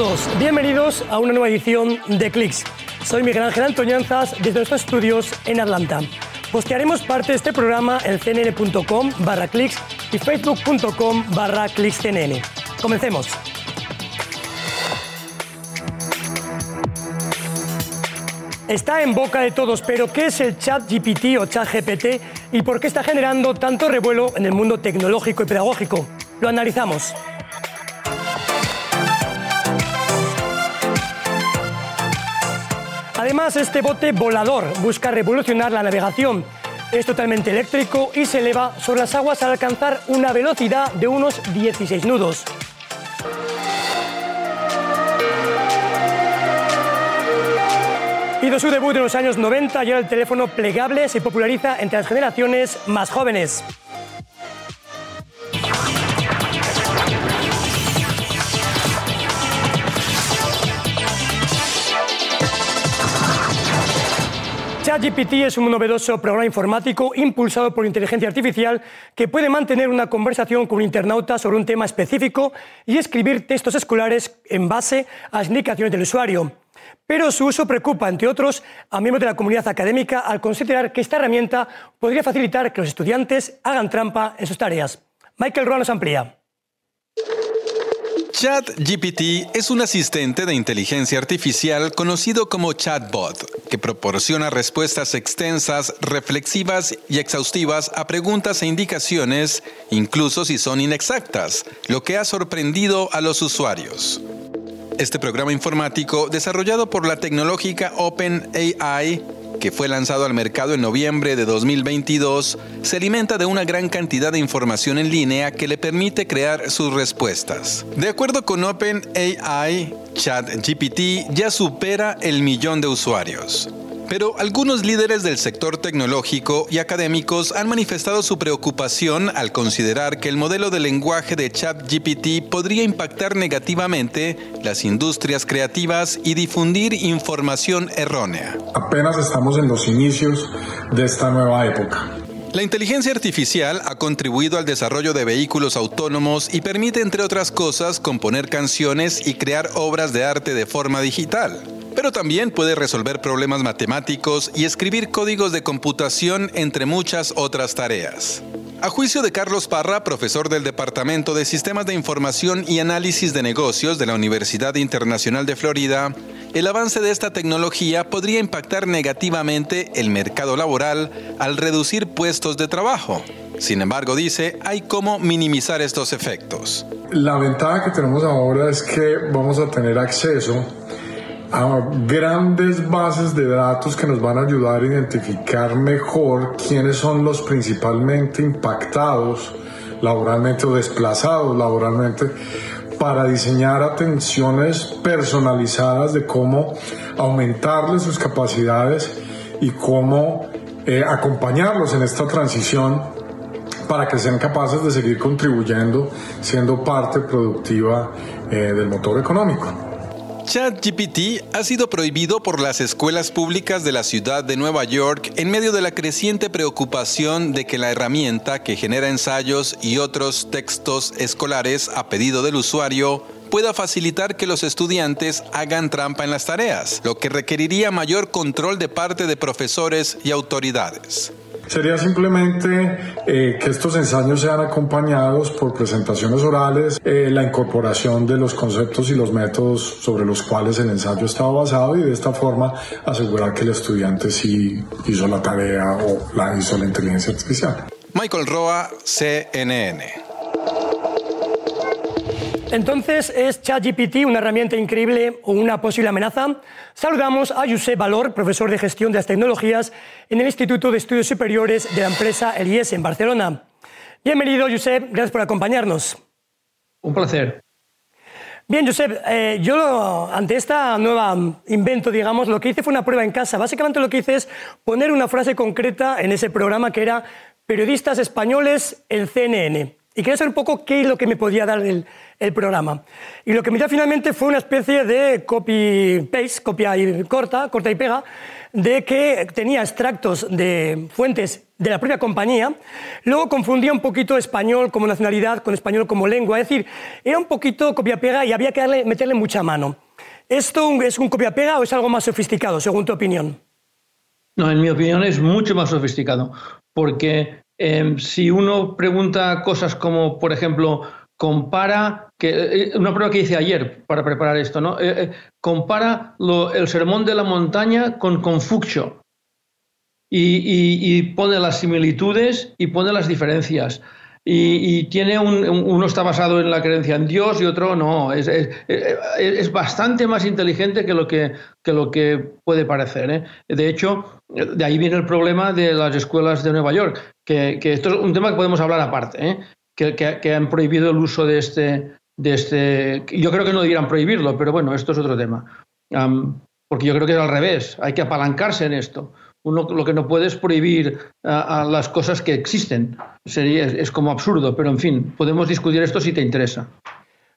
todos, bienvenidos a una nueva edición de Clicks. Soy Miguel Ángel Antoñanzas desde nuestros estudios en Atlanta. Postearemos parte de este programa en cnn.com barra clicks y facebook.com barra. Comencemos. Está en boca de todos, pero ¿qué es el chat GPT o chat GPT y por qué está generando tanto revuelo en el mundo tecnológico y pedagógico? Lo analizamos. Además, este bote volador busca revolucionar la navegación. Es totalmente eléctrico y se eleva sobre las aguas al alcanzar una velocidad de unos 16 nudos. Hizo su debut en los años 90 y ahora el teléfono plegable se populariza entre las generaciones más jóvenes. ChatGPT es un novedoso programa informático impulsado por inteligencia artificial que puede mantener una conversación con un internauta sobre un tema específico y escribir textos escolares en base a las indicaciones del usuario. Pero su uso preocupa, entre otros, a miembros de la comunidad académica al considerar que esta herramienta podría facilitar que los estudiantes hagan trampa en sus tareas. Michael Roa nos amplía. ChatGPT es un asistente de inteligencia artificial conocido como chatbot, que proporciona respuestas extensas, reflexivas y exhaustivas a preguntas e indicaciones, incluso si son inexactas, lo que ha sorprendido a los usuarios. Este programa informático, desarrollado por la tecnológica OpenAI, que fue lanzado al mercado en noviembre de 2022, se alimenta de una gran cantidad de información en línea que le permite crear sus respuestas. De acuerdo con OpenAI, ChatGPT ya supera el millón de usuarios. Pero algunos líderes del sector tecnológico y académicos han manifestado su preocupación al considerar que el modelo de lenguaje de ChatGPT podría impactar negativamente las industrias creativas y difundir información errónea. Apenas estamos en los inicios de esta nueva época. La inteligencia artificial ha contribuido al desarrollo de vehículos autónomos y permite, entre otras cosas, componer canciones y crear obras de arte de forma digital pero también puede resolver problemas matemáticos y escribir códigos de computación entre muchas otras tareas. A juicio de Carlos Parra, profesor del Departamento de Sistemas de Información y Análisis de Negocios de la Universidad Internacional de Florida, el avance de esta tecnología podría impactar negativamente el mercado laboral al reducir puestos de trabajo. Sin embargo, dice, hay cómo minimizar estos efectos. La ventaja que tenemos ahora es que vamos a tener acceso a grandes bases de datos que nos van a ayudar a identificar mejor quiénes son los principalmente impactados laboralmente o desplazados laboralmente para diseñar atenciones personalizadas de cómo aumentarles sus capacidades y cómo eh, acompañarlos en esta transición para que sean capaces de seguir contribuyendo, siendo parte productiva eh, del motor económico. ChatGPT ha sido prohibido por las escuelas públicas de la ciudad de Nueva York en medio de la creciente preocupación de que la herramienta que genera ensayos y otros textos escolares a pedido del usuario pueda facilitar que los estudiantes hagan trampa en las tareas, lo que requeriría mayor control de parte de profesores y autoridades. Sería simplemente eh, que estos ensayos sean acompañados por presentaciones orales, eh, la incorporación de los conceptos y los métodos sobre los cuales el ensayo estaba basado y de esta forma asegurar que el estudiante sí hizo la tarea o la hizo la inteligencia artificial. Michael Roa, CNN. Entonces, ¿es ChatGPT una herramienta increíble o una posible amenaza? Saludamos a Josep Valor, profesor de gestión de las tecnologías en el Instituto de Estudios Superiores de la empresa Elies en Barcelona. Bienvenido, Josep, gracias por acompañarnos. Un placer. Bien, Josep, eh, yo ante esta nueva invento, digamos, lo que hice fue una prueba en casa. Básicamente lo que hice es poner una frase concreta en ese programa que era periodistas españoles en CNN. Y quería saber un poco qué es lo que me podía dar el, el programa. Y lo que me dio finalmente fue una especie de copy-paste, copia y corta, corta y pega, de que tenía extractos de fuentes de la propia compañía, luego confundía un poquito español como nacionalidad con español como lengua, es decir, era un poquito copia-pega y había que meterle mucha mano. ¿Esto es un copia-pega o es algo más sofisticado, según tu opinión? No, en mi opinión es mucho más sofisticado, porque em, si uno pregunta cosas como, por ejemplo, compara, que, eh, una prueba que hice ayer para preparar esto, ¿no? Eh, eh, compara el sermón de la montaña con Confucio y, pone las similitudes y pone las diferencias. Y, tiene un, uno está basado en la creencia en Dios y otro no. Es, es, bastante más inteligente que lo que, que, lo que puede parecer. De hecho, de ahí viene el problema de las escuelas de Nueva York, que, que esto es un tema que podemos hablar aparte que, han prohibido el uso de este, de este... Yo creo que no debieran prohibirlo, pero bueno, esto es otro tema. porque yo creo que es al revés, hay que apalancarse en esto. Uno lo que no puede es prohibir a, las cosas que existen. Sería, es como absurdo, pero en fin, podemos discutir esto si te interesa.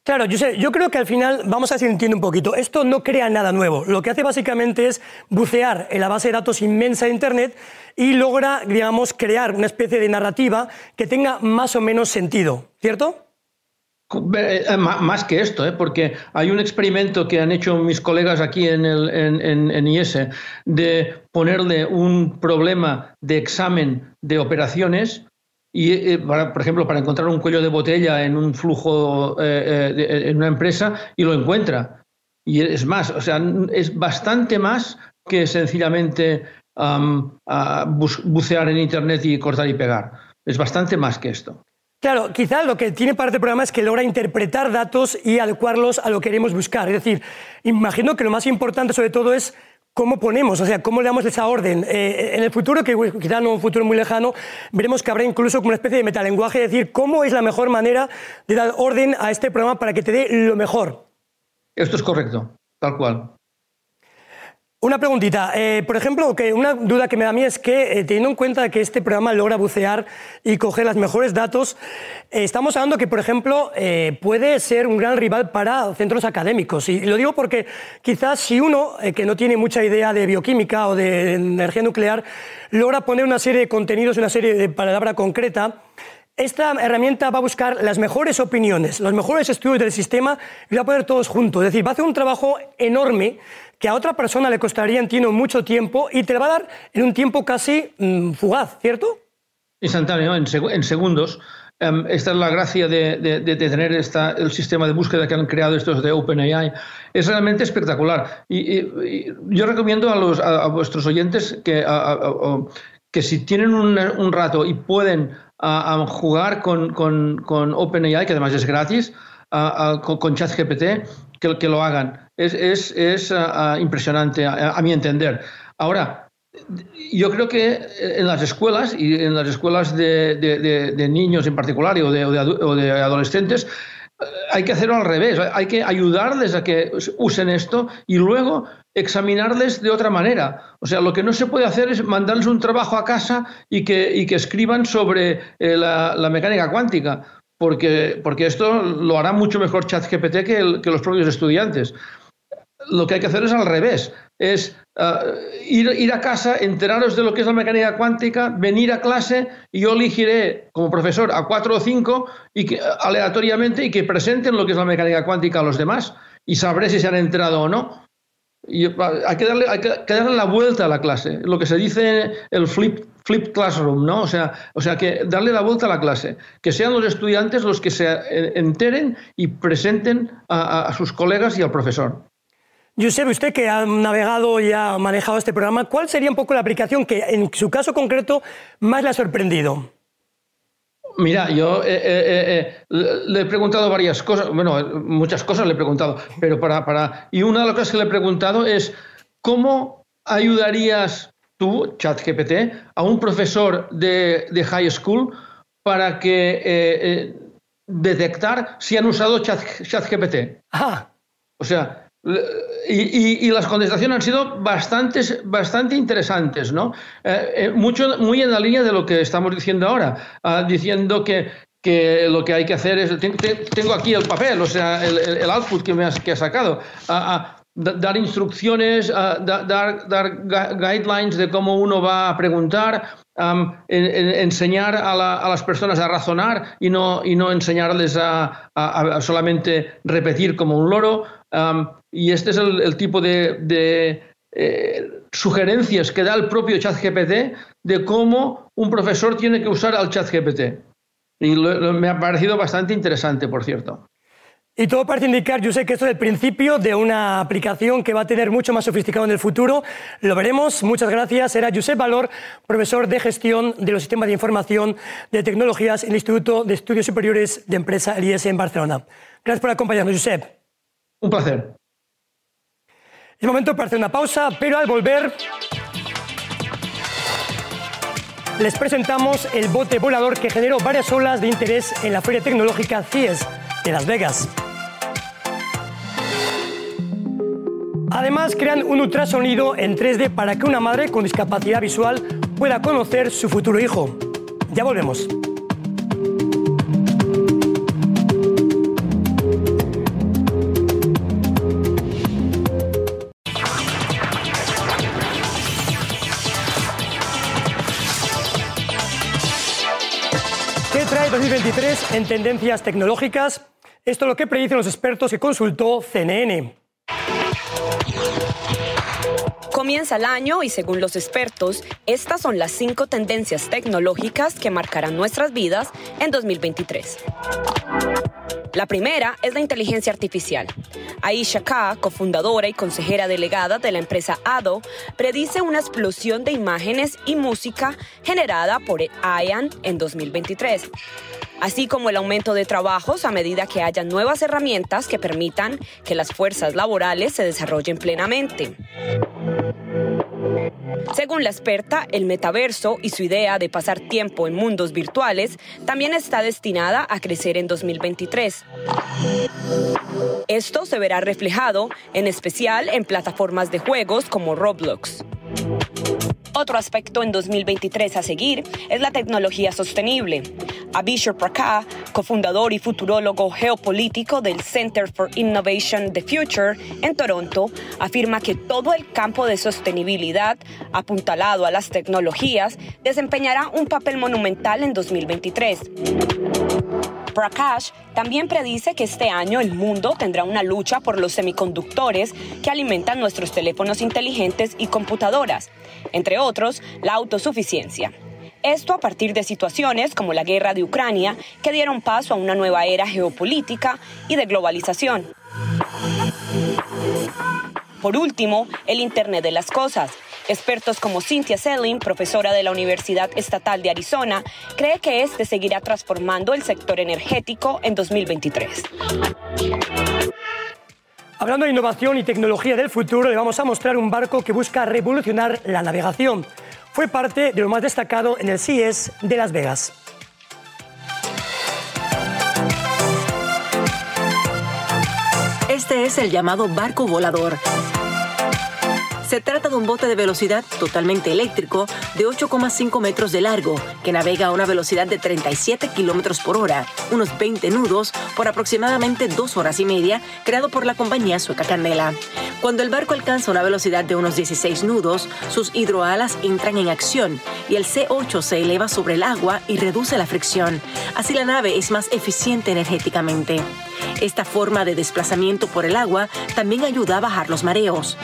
Claro, yo, sé, yo creo que al final, vamos a entiendo un poquito, esto no crea nada nuevo. Lo que hace básicamente es bucear en la base de datos inmensa de Internet y logra, digamos, crear una especie de narrativa que tenga más o menos sentido, ¿cierto? Eh, eh, más que esto, ¿eh? porque hay un experimento que han hecho mis colegas aquí en, el, en, en IS de ponerle un problema de examen de operaciones y, eh, por ejemplo, para encontrar un cuello de botella en un flujo, eh, eh, en una empresa, y lo encuentra. Y es más, o sea, es bastante más que sencillamente bucear en Internet y cortar y pegar. Es bastante más que esto. Claro, quizá lo que tiene parte del programa es que logra interpretar datos y adecuarlos a lo que queremos buscar. Es decir, imagino que lo más importante sobre todo es ¿Cómo ponemos? O sea, ¿cómo le damos esa orden? Eh, en el futuro, que quizá no un futuro muy lejano, veremos que habrá incluso como una especie de metalenguaje, es decir, ¿cómo es la mejor manera de dar orden a este programa para que te dé lo mejor? Esto es correcto, tal cual. Una preguntita. Eh, por ejemplo, que una duda que me da a mí es que, eh, teniendo en cuenta que este programa logra bucear y coger los mejores datos, eh, estamos hablando que, por ejemplo, puede ser un gran rival para centros académicos. Y lo digo porque quizás si uno, que no tiene mucha idea de bioquímica o de energía nuclear, logra poner una serie de contenidos, una serie de palabra concreta, esta herramienta va a buscar las mejores opiniones, los mejores estudios del sistema y va a poner todos juntos. Es decir, va a hacer un trabajo enorme que a otra persona le costaría, entiendo, mucho tiempo y te lo va a dar en un tiempo casi mm, fugaz, ¿cierto? Instantáneo, en, segundos. Em, esta es la gracia de, tener el sistema de búsqueda que han creado estos de OpenAI. Es realmente espectacular. Y, yo recomiendo a, los, vuestros oyentes que, que si tienen un, rato y pueden jugar con, OpenAI, que además es gratis, con, con ChatGPT, que, que lo hagan es, es, ah, ah, impresionante, a, mi entender. Ahora, yo creo que en las escuelas, y en las escuelas de, de, niños en particular o de, o de, adolescentes, eh, hay que hacerlo al revés, hay que ayudarles a que usen esto y luego examinarles de otra manera. O sea, lo que no se puede hacer es mandarles un trabajo a casa y que, y que escriban sobre eh, la, mecánica cuántica, porque, porque esto lo hará mucho mejor ChatGPT que, que los propios estudiantes lo que hay que hacer es al revés, es uh, ir, ir, a casa, enteraros de lo que es la mecánica cuántica, venir a clase y yo elegiré como profesor a cuatro o cinco y que, aleatoriamente y que presenten lo que es la mecánica cuántica a los demás y sabré si se han enterado o no. Y uh, hay, que darle, hay que darle la vuelta a la clase, lo que se dice el flip, flip classroom, ¿no? O sea, o sea, que darle la vuelta a la clase, que sean los estudiantes los que se enteren y presenten a, a sus colegas y al profesor. Josep, usted que ha navegado y ha manejado este programa, ¿cuál sería un poco la aplicación que en su caso concreto más le ha sorprendido? Mira, yo eh, eh, eh, le he preguntado varias cosas, bueno, muchas cosas le he preguntado, pero para, para... Y una de las cosas que le he preguntado es, ¿cómo ayudarías tú, ChatGPT, a un profesor de, de high school para que detectar si han usado ChatGPT? Ah. O sea, y, las contestaciones han sido bastante, bastante interesantes, ¿no? Eh, eh, mucho, muy en la línea de lo que estamos diciendo ahora, ah, diciendo que, que lo que hay que hacer es, tengo aquí el papel, o sea, el, output que me has, que ha sacado, a, dar instrucciones, dar, dar, guidelines de cómo uno va a preguntar, enseñar a, las personas a razonar y no, y no enseñarles a, solamente repetir como un loro. y este es el, tipo de, eh, sugerencias que da el propio ChatGPT de cómo un profesor tiene que usar al ChatGPT. Y me ha parecido bastante interesante, por cierto. Y todo parece indicar, yo sé que esto es el principio de una aplicación que va a tener mucho más sofisticado en el futuro. Lo veremos. Muchas gracias. Era Josep Valor, profesor de gestión de los sistemas de información de tecnologías en el Instituto de Estudios Superiores de Empresa, el IES, en Barcelona. Gracias por acompañarnos, Josep. Un placer. Es momento para hacer una pausa, pero al volver les presentamos el bote volador que generó varias olas de interés en la Feria Tecnológica CIES de Las Vegas. Además, crean un ultrasonido en 3D para que una madre con discapacidad visual pueda conocer su futuro hijo. Ya volvemos. ¿Qué trae 2023 en tendencias tecnológicas? Esto es lo que predicen los expertos que consultó CNN. Comienza el año y según los expertos, estas son las cinco tendencias tecnológicas que marcarán nuestras vidas en 2023. La primera es la inteligencia artificial. Aisha K., cofundadora y consejera delegada de la empresa ADO, predice una explosión de imágenes y música generada por IAN en 2023 así como el aumento de trabajos a medida que haya nuevas herramientas que permitan que las fuerzas laborales se desarrollen plenamente. Según la experta, el metaverso y su idea de pasar tiempo en mundos virtuales también está destinada a crecer en 2023. Esto se verá reflejado en especial en plataformas de juegos como Roblox. Otro aspecto en 2023 a seguir es la tecnología sostenible. Abhishek Prakar, cofundador y futurólogo geopolítico del Center for Innovation the Future en Toronto, afirma que todo el campo de sostenibilidad apuntalado a las tecnologías desempeñará un papel monumental en 2023. Prakash también predice que este año el mundo tendrá una lucha por los semiconductores que alimentan nuestros teléfonos inteligentes y computadoras, entre otros la autosuficiencia. Esto a partir de situaciones como la guerra de Ucrania que dieron paso a una nueva era geopolítica y de globalización. Por último, el Internet de las Cosas, Expertos como Cynthia Selling, profesora de la Universidad Estatal de Arizona, cree que este seguirá transformando el sector energético en 2023. Hablando de innovación y tecnología del futuro, le vamos a mostrar un barco que busca revolucionar la navegación. Fue parte de lo más destacado en el CES de Las Vegas. Este es el llamado barco volador se trata de un bote de velocidad totalmente eléctrico de 8,5 metros de largo que navega a una velocidad de 37 kilómetros por hora, unos 20 nudos, por aproximadamente dos horas y media, creado por la compañía sueca Candela. Cuando el barco alcanza una velocidad de unos 16 nudos, sus hidroalas entran en acción y el C8 se eleva sobre el agua y reduce la fricción. Así la nave es más eficiente energéticamente. Esta forma de desplazamiento por el agua también ayuda a bajar los mareos.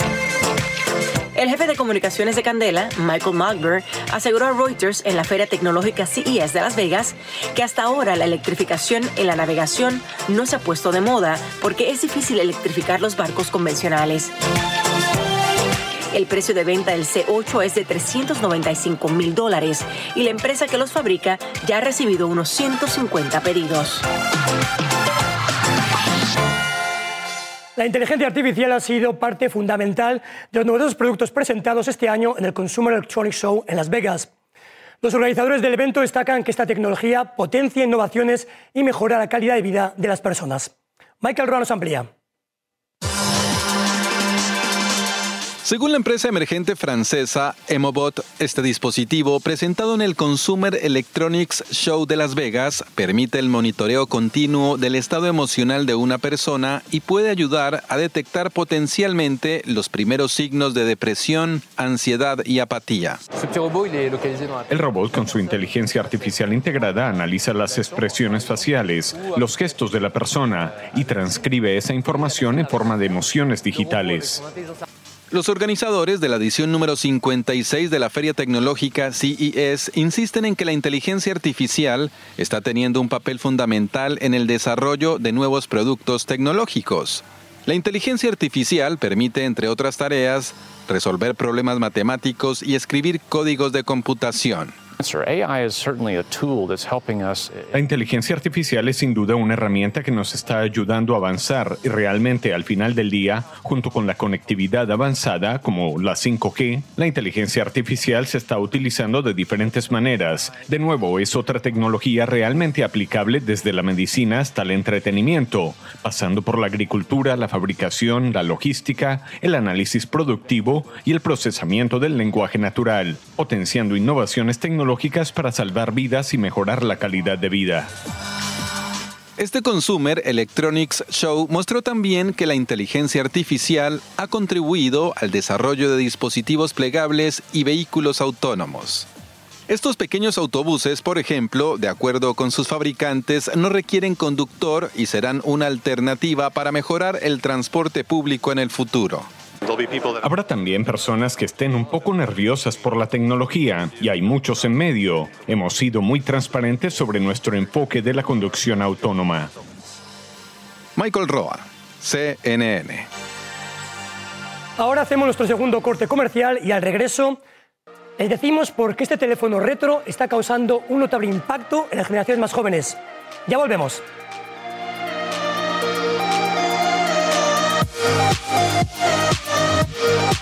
El jefe de comunicaciones de Candela, Michael Magber, aseguró a Reuters en la Feria Tecnológica CES de Las Vegas que hasta ahora la electrificación en la navegación no se ha puesto de moda porque es difícil electrificar los barcos convencionales. El precio de venta del C8 es de 395 mil dólares y la empresa que los fabrica ya ha recibido unos 150 pedidos. La inteligencia artificial ha sido parte fundamental de los numerosos productos presentados este año en el Consumer Electronics Show en Las Vegas. Los organizadores del evento destacan que esta tecnología potencia innovaciones y mejora la calidad de vida de las personas. Michael Roa nos amplía. Según la empresa emergente francesa Emobot, este dispositivo, presentado en el Consumer Electronics Show de Las Vegas, permite el monitoreo continuo del estado emocional de una persona y puede ayudar a detectar potencialmente los primeros signos de depresión, ansiedad y apatía. El robot, con su inteligencia artificial integrada, analiza las expresiones faciales, los gestos de la persona y transcribe esa información en forma de emociones digitales. Los organizadores de la edición número 56 de la Feria Tecnológica CES insisten en que la inteligencia artificial está teniendo un papel fundamental en el desarrollo de nuevos productos tecnológicos. La inteligencia artificial permite, entre otras tareas, resolver problemas matemáticos y escribir códigos de computación. La inteligencia artificial es sin duda una herramienta que nos está ayudando a avanzar y realmente al final del día, junto con la conectividad avanzada como la 5G, la inteligencia artificial se está utilizando de diferentes maneras. De nuevo, es otra tecnología realmente aplicable desde la medicina hasta el entretenimiento, pasando por la agricultura, la fabricación, la logística, el análisis productivo y el procesamiento del lenguaje natural, potenciando innovaciones tecnológicas para salvar vidas y mejorar la calidad de vida. Este Consumer Electronics Show mostró también que la inteligencia artificial ha contribuido al desarrollo de dispositivos plegables y vehículos autónomos. Estos pequeños autobuses, por ejemplo, de acuerdo con sus fabricantes, no requieren conductor y serán una alternativa para mejorar el transporte público en el futuro. Habrá también personas que estén un poco nerviosas por la tecnología y hay muchos en medio. Hemos sido muy transparentes sobre nuestro enfoque de la conducción autónoma. Michael Roa, CNN. Ahora hacemos nuestro segundo corte comercial y al regreso les decimos por qué este teléfono retro está causando un notable impacto en las generaciones más jóvenes. Ya volvemos.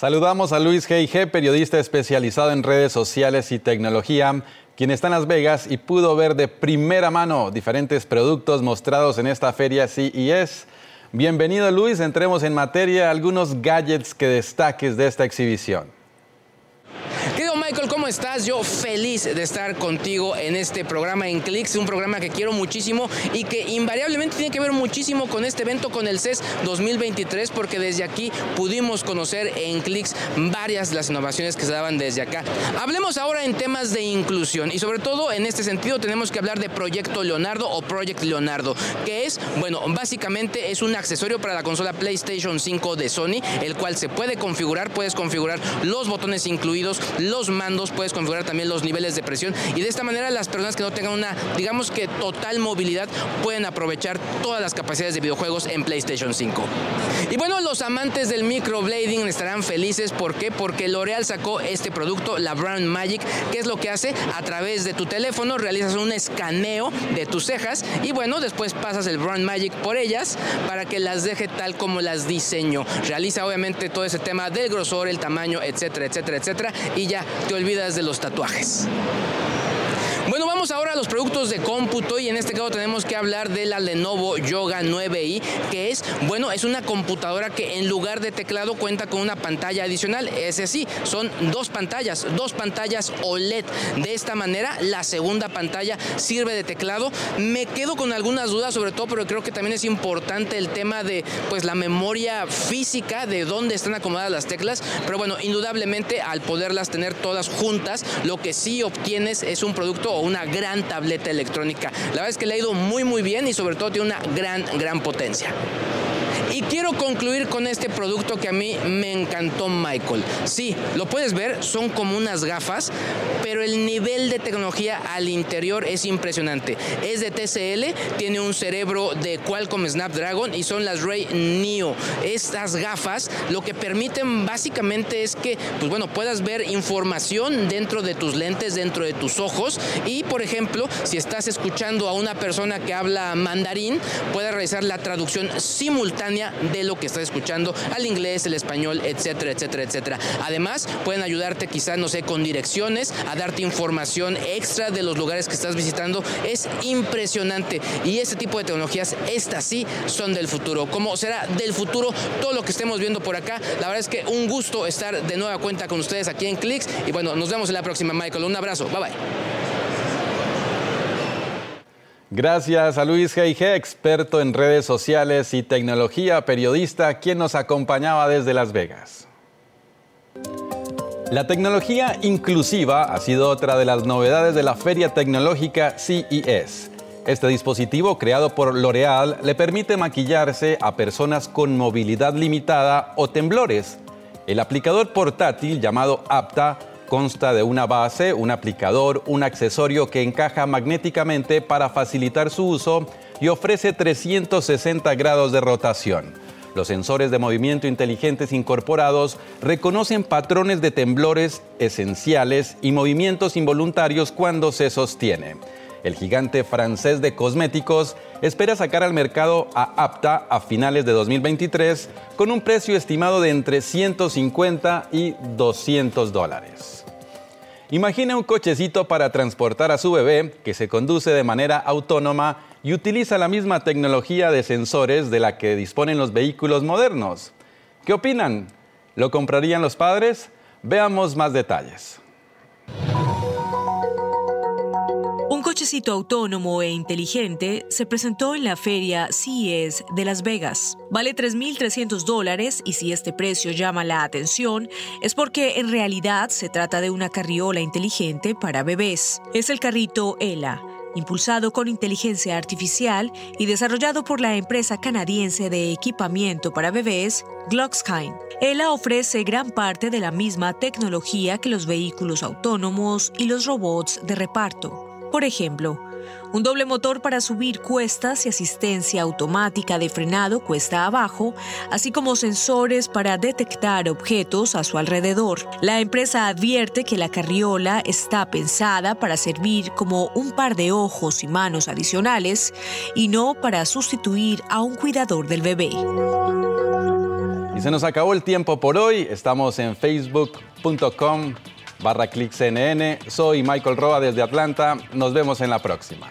Saludamos a Luis G., periodista especializado en redes sociales y tecnología, quien está en Las Vegas y pudo ver de primera mano diferentes productos mostrados en esta feria CES. Bienvenido Luis, entremos en materia, algunos gadgets que destaques de esta exhibición. Michael, ¿cómo estás? Yo feliz de estar contigo en este programa en Clicks, un programa que quiero muchísimo y que invariablemente tiene que ver muchísimo con este evento, con el CES 2023, porque desde aquí pudimos conocer en Clicks varias de las innovaciones que se daban desde acá. Hablemos ahora en temas de inclusión y sobre todo en este sentido tenemos que hablar de Proyecto Leonardo o Project Leonardo, que es, bueno, básicamente es un accesorio para la consola PlayStation 5 de Sony, el cual se puede configurar, puedes configurar los botones incluidos, los mandos, puedes configurar también los niveles de presión y de esta manera las personas que no tengan una, digamos que total movilidad, pueden aprovechar todas las capacidades de videojuegos en PlayStation 5. Y bueno, los amantes del microblading estarán felices, ¿por qué? Porque L'Oreal sacó este producto, la Brown Magic, que es lo que hace a través de tu teléfono, realizas un escaneo de tus cejas y bueno, después pasas el Brown Magic por ellas para que las deje tal como las diseño. Realiza obviamente todo ese tema del grosor, el tamaño, etcétera, etcétera, etcétera y ya te olvidas de los tatuajes. Bueno, vamos ahora a los productos de cómputo y en este caso tenemos que hablar de la Lenovo Yoga 9i, que es, bueno, es una computadora que en lugar de teclado cuenta con una pantalla adicional. Ese sí, son dos pantallas, dos pantallas OLED. De esta manera, la segunda pantalla sirve de teclado. Me quedo con algunas dudas, sobre todo, pero creo que también es importante el tema de, pues, la memoria física de dónde están acomodadas las teclas. Pero bueno, indudablemente, al poderlas tener todas juntas, lo que sí obtienes es un producto una gran tableta electrónica. La verdad es que le ha ido muy muy bien y sobre todo tiene una gran, gran potencia. Y quiero concluir con este producto que a mí me encantó Michael. Sí, lo puedes ver, son como unas gafas, pero el nivel de tecnología al interior es impresionante. Es de TCL, tiene un cerebro de Qualcomm Snapdragon y son las Ray Neo. Estas gafas lo que permiten básicamente es que, pues bueno, puedas ver información dentro de tus lentes, dentro de tus ojos y, por ejemplo, si estás escuchando a una persona que habla mandarín, puedes realizar la traducción simultánea de lo que estás escuchando al inglés, el español, etcétera, etcétera, etcétera. Además, pueden ayudarte quizás, no sé, con direcciones, a darte información extra de los lugares que estás visitando. Es impresionante. Y este tipo de tecnologías, estas sí son del futuro. Como será del futuro todo lo que estemos viendo por acá. La verdad es que un gusto estar de nueva cuenta con ustedes aquí en Clicks. Y bueno, nos vemos en la próxima, Michael. Un abrazo. Bye bye. Gracias a Luis G.I.G., experto en redes sociales y tecnología, periodista, quien nos acompañaba desde Las Vegas. La tecnología inclusiva ha sido otra de las novedades de la feria tecnológica CES. Este dispositivo creado por L'Oreal le permite maquillarse a personas con movilidad limitada o temblores. El aplicador portátil llamado Apta consta de una base, un aplicador, un accesorio que encaja magnéticamente para facilitar su uso y ofrece 360 grados de rotación. Los sensores de movimiento inteligentes incorporados reconocen patrones de temblores esenciales y movimientos involuntarios cuando se sostiene. El gigante francés de cosméticos espera sacar al mercado a Apta a finales de 2023 con un precio estimado de entre 150 y 200 dólares. Imagine un cochecito para transportar a su bebé que se conduce de manera autónoma y utiliza la misma tecnología de sensores de la que disponen los vehículos modernos. ¿Qué opinan? ¿Lo comprarían los padres? Veamos más detalles. Un cochecito autónomo e inteligente se presentó en la feria CES de Las Vegas. Vale 3.300 dólares y si este precio llama la atención es porque en realidad se trata de una carriola inteligente para bebés. Es el carrito ELA impulsado con inteligencia artificial y desarrollado por la empresa canadiense de equipamiento para bebés Glocksky. ELA ofrece gran parte de la misma tecnología que los vehículos autónomos y los robots de reparto. Por ejemplo, un doble motor para subir cuestas y asistencia automática de frenado cuesta abajo, así como sensores para detectar objetos a su alrededor. La empresa advierte que la carriola está pensada para servir como un par de ojos y manos adicionales y no para sustituir a un cuidador del bebé. Y se nos acabó el tiempo por hoy. Estamos en facebook.com barra ClickCNN. Soy Michael Roa desde Atlanta. Nos vemos en la próxima.